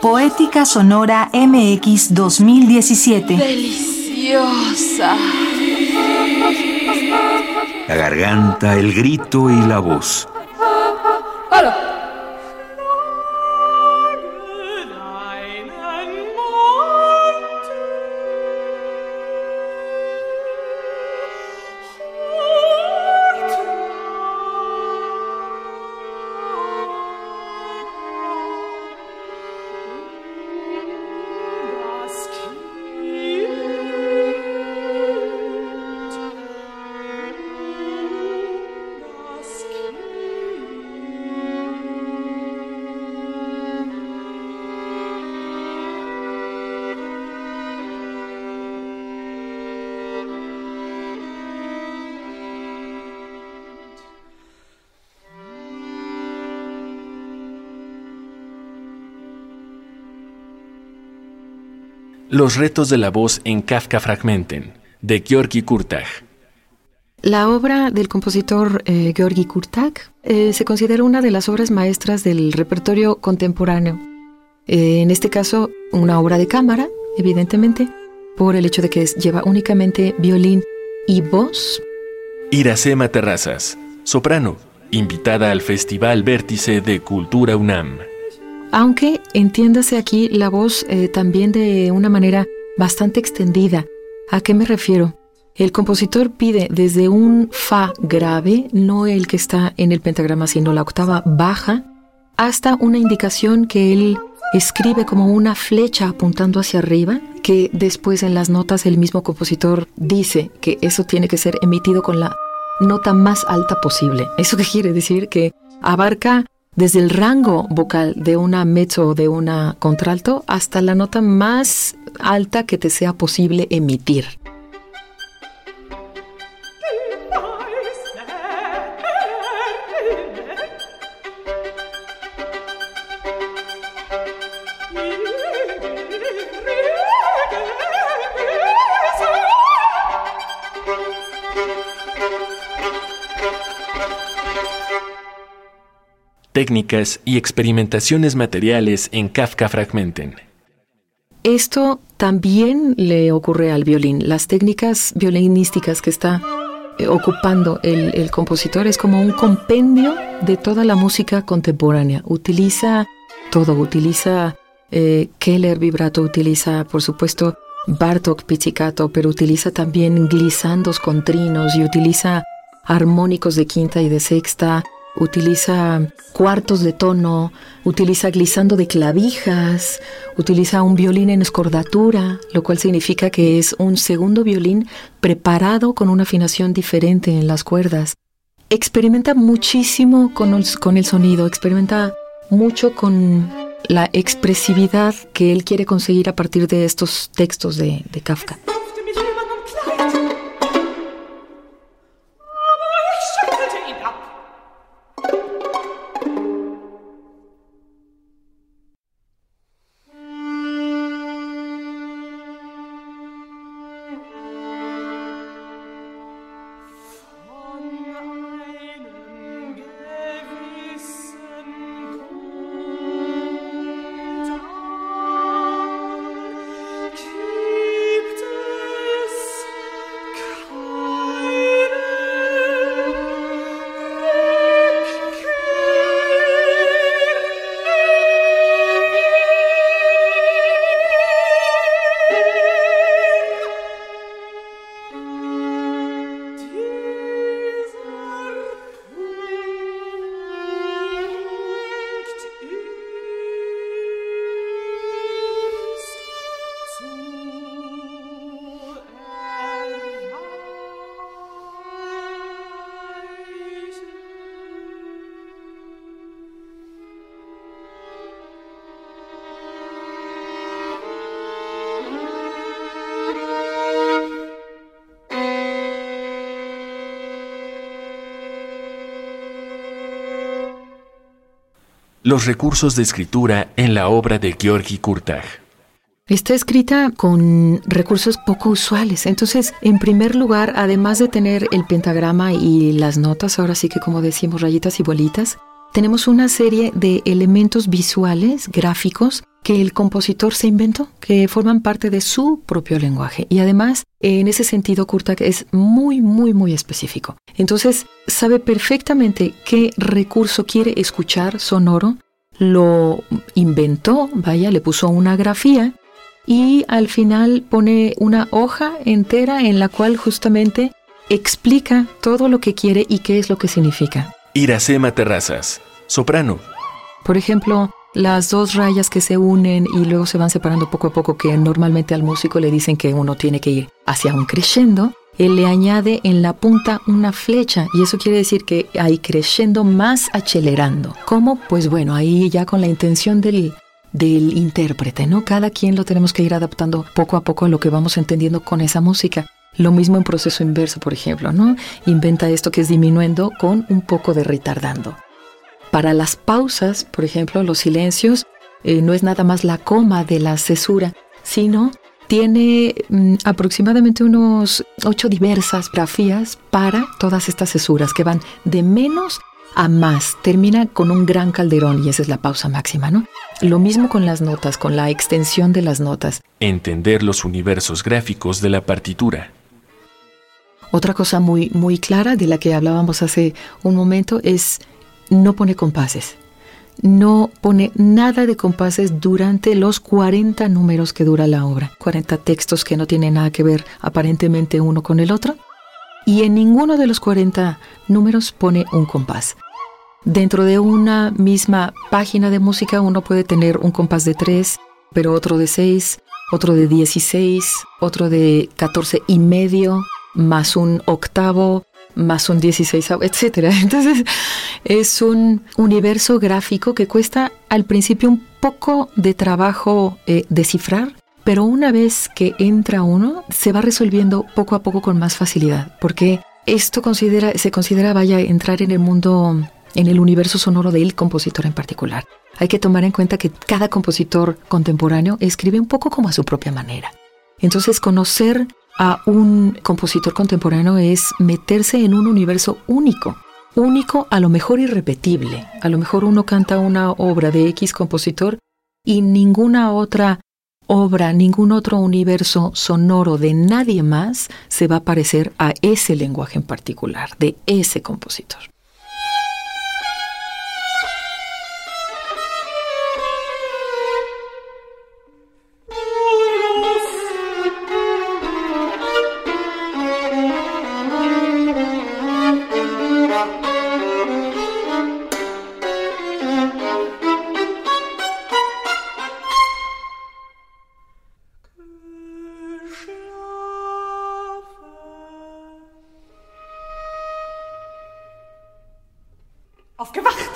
Poética Sonora MX 2017. Deliciosa. La garganta, el grito y la voz. Los retos de la voz en Kafka Fragmenten, de Georgi Kurtag. La obra del compositor eh, Georgi Kurtag eh, se considera una de las obras maestras del repertorio contemporáneo. Eh, en este caso, una obra de cámara, evidentemente, por el hecho de que lleva únicamente violín y voz. Iracema Terrazas, soprano, invitada al Festival Vértice de Cultura UNAM aunque entiéndase aquí la voz eh, también de una manera bastante extendida. ¿A qué me refiero? El compositor pide desde un fa grave, no el que está en el pentagrama, sino la octava baja, hasta una indicación que él escribe como una flecha apuntando hacia arriba, que después en las notas el mismo compositor dice que eso tiene que ser emitido con la nota más alta posible. ¿Eso qué quiere decir? Que abarca desde el rango vocal de una mezzo o de una contralto hasta la nota más alta que te sea posible emitir. Técnicas y experimentaciones materiales en Kafka Fragmenten. Esto también le ocurre al violín. Las técnicas violinísticas que está eh, ocupando el, compositor es como un compendio de toda la música contemporánea. Utiliza todo, utiliza eh, Keller vibrato, utiliza por supuesto Bartok pizzicato, pero utiliza también glisandos con trinos y utiliza armónicos de quinta y de sexta, utiliza cuartos de tono, utiliza glissando de clavijas, utiliza un violín en escordatura, lo cual significa que es un segundo violín preparado con una afinación diferente en las cuerdas. Experimenta muchísimo con el, sonido, experimenta mucho con la expresividad que él quiere conseguir a partir de estos textos de Kafka. Los recursos de escritura en la obra de Georgi Kurtag. Está escrita con recursos poco usuales. Entonces, en primer lugar, además de tener el pentagrama y las notas, ahora sí que como decimos rayitas y bolitas, tenemos una serie de elementos visuales, gráficos, que el compositor se inventó, que forman parte de su propio lenguaje. Y además, en ese sentido, Kurtak es muy, muy, muy específico. Entonces, sabe perfectamente qué recurso quiere escuchar sonoro, lo inventó, vaya, le puso una grafía y al final pone una hoja entera en la cual justamente explica todo lo que quiere y qué es lo que significa. Iracema Terrazas, soprano. Por ejemplo, las dos rayas que se unen y luego se van separando poco a poco, que normalmente al músico le dicen que uno tiene que ir hacia un crescendo, él le añade en la punta una flecha y eso quiere decir que hay creciendo más acelerando. ¿Cómo? Pues bueno, ahí ya con la intención del, del intérprete, ¿no? Cada quien lo tenemos que ir adaptando poco a poco a lo que vamos entendiendo con esa música. Lo mismo en proceso inverso, por ejemplo, ¿no? Inventa esto que es disminuyendo con un poco de retardando. Para las pausas, por ejemplo, los silencios, eh, no es nada más la coma de la cesura, sino tiene mm, aproximadamente unos ocho diversas grafías para todas estas cesuras que van de menos a más. Termina con un gran calderón y esa es la pausa máxima, ¿no? Lo mismo con las notas, con la extensión de las notas. Entender los universos gráficos de la partitura. Otra cosa muy, muy clara de la que hablábamos hace un momento es no pone compases. No pone nada de compases durante los 40 números que dura la obra. 40 textos que no tienen nada que ver aparentemente uno con el otro. Y en ninguno de los 40 números pone un compás. Dentro de una misma página de música uno puede tener un compás de 3, pero otro de 6, otro de 16, otro de 14 y medio, más un octavo, más un 16, etcétera. Entonces, es un universo gráfico que cuesta al principio un poco de trabajo eh, descifrar, pero una vez que entra uno, se va resolviendo poco a poco con más facilidad, porque esto se considera, vaya, entrar en el mundo, en el universo sonoro del compositor en particular. Hay que tomar en cuenta que cada compositor contemporáneo escribe un poco como a su propia manera. Entonces, conocer a un compositor contemporáneo es meterse en un universo único, único a lo mejor irrepetible. A lo mejor uno canta una obra de X compositor y ninguna otra obra, ningún otro universo sonoro de nadie más se va a parecer a ese lenguaje en particular, de ese compositor. aufgewacht.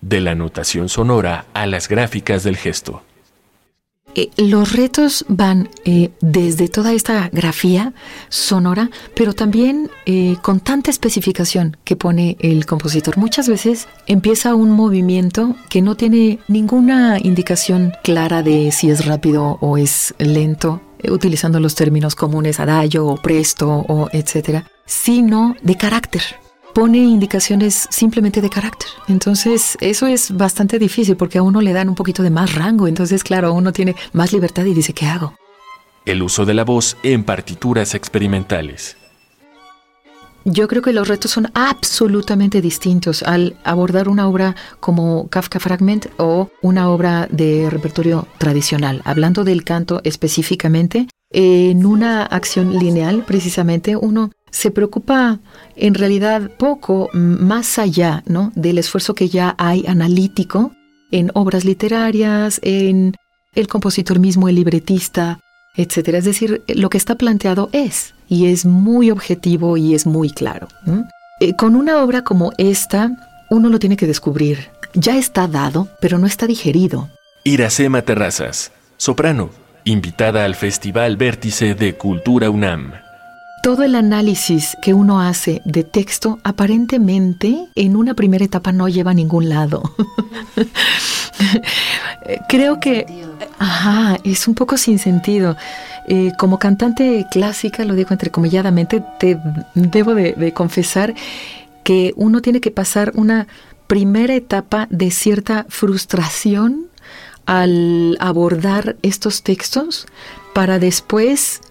De la notación sonora a las gráficas del gesto. Eh, los retos van eh, desde toda esta grafía sonora, pero también eh, con tanta especificación que pone el compositor. Muchas veces empieza un movimiento que no tiene ninguna indicación clara de si es rápido o es lento, utilizando los términos comunes adagio o presto o etcétera, sino de carácter pone indicaciones simplemente de carácter. Entonces, eso es bastante difícil porque a uno le dan un poquito de más rango. Entonces, claro, uno tiene más libertad y dice, ¿qué hago? El uso de la voz en partituras experimentales. Yo creo que los retos son absolutamente distintos al abordar una obra como Kafka Fragment o una obra de repertorio tradicional. Hablando del canto específicamente, en una acción lineal, precisamente, uno se preocupa en realidad poco más allá ¿no? del esfuerzo que ya hay analítico en obras literarias, en el compositor mismo, el libretista, etc. Es decir, lo que está planteado es, y es muy objetivo y es muy claro. Eh, con una obra como esta, uno lo tiene que descubrir. Ya está dado, pero no está digerido. Iracema Terrazas, soprano, invitada al Festival Vértice de Cultura UNAM. Todo el análisis que uno hace de texto aparentemente en una primera etapa no lleva a ningún lado. Creo que ajá, es un poco sin sentido. Eh, como cantante clásica, lo digo entrecomilladamente, te debo de confesar que uno tiene que pasar una primera etapa de cierta frustración al abordar estos textos para después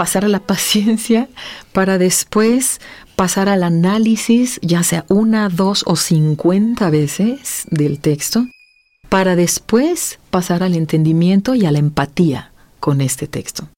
pasar a la paciencia para después pasar al análisis, ya sea una, dos o cincuenta veces del texto, para después pasar al entendimiento y a la empatía con este texto.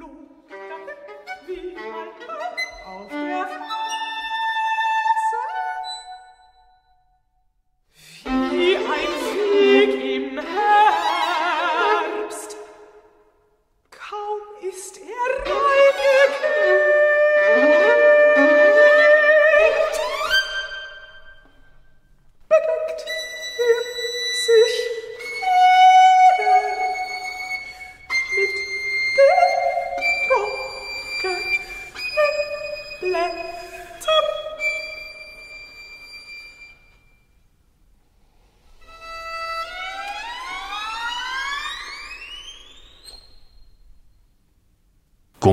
Lung.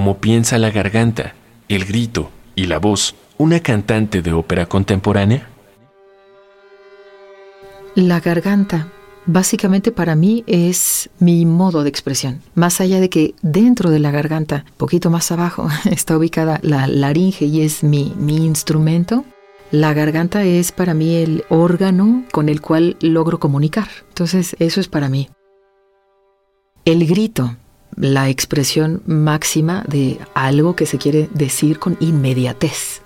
Cómo piensa la garganta, el grito y la voz una cantante de ópera contemporánea? La garganta básicamente para mí es mi modo de expresión. Más allá de que dentro de la garganta, poquito más abajo, está ubicada la laringe y es mi, mi instrumento, la garganta es para mí el órgano con el cual logro comunicar. Entonces, eso es para mí. El grito la expresión máxima de algo que se quiere decir con inmediatez.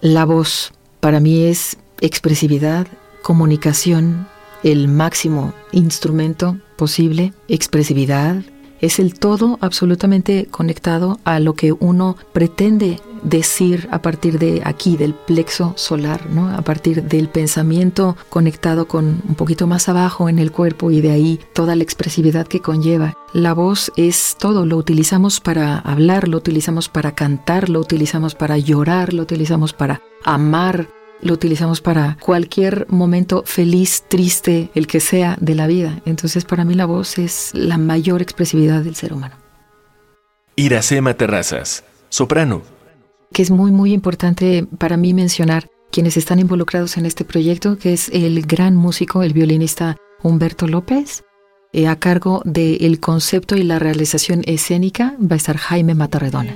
La voz para mí es expresividad, comunicación, el máximo instrumento posible, expresividad, es el todo absolutamente conectado a lo que uno pretende decir a partir de aquí, del plexo solar, ¿no? a partir del pensamiento conectado con un poquito más abajo en el cuerpo y de ahí toda la expresividad que conlleva. La voz es todo, lo utilizamos para hablar, lo utilizamos para cantar, lo utilizamos para llorar, lo utilizamos para amar, lo utilizamos para cualquier momento feliz, triste, el que sea de la vida. Entonces para mí la voz es la mayor expresividad del ser humano. Iracema Terrazas, soprano. Que es muy, muy importante para mí mencionar quienes están involucrados en este proyecto, que es el gran músico, el violinista Humberto López. Eh, a cargo del concepto y la realización escénica va a estar Jaime Matarredona.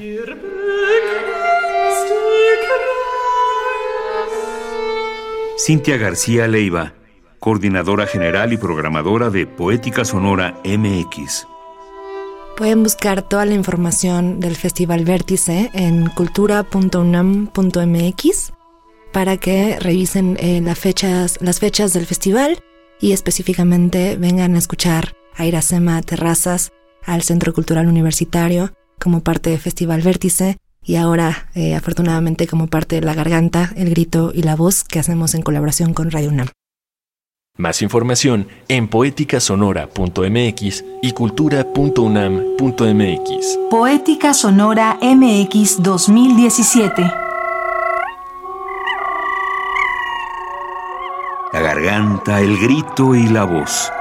Cintia García Leiva, coordinadora general y programadora de Poética Sonora MX. Pueden buscar toda la información del Festival Vértice en cultura.unam.mx para que revisen eh, las, fechas, del festival y específicamente vengan a escuchar a Iracema Terrazas al Centro Cultural Universitario como parte del Festival Vértice y ahora eh, afortunadamente como parte de la garganta, el grito y la voz que hacemos en colaboración con Radio UNAM. Más información en poeticasonora.mx y cultura.unam.mx. Poética Sonora MX 2017. La garganta, el grito y la voz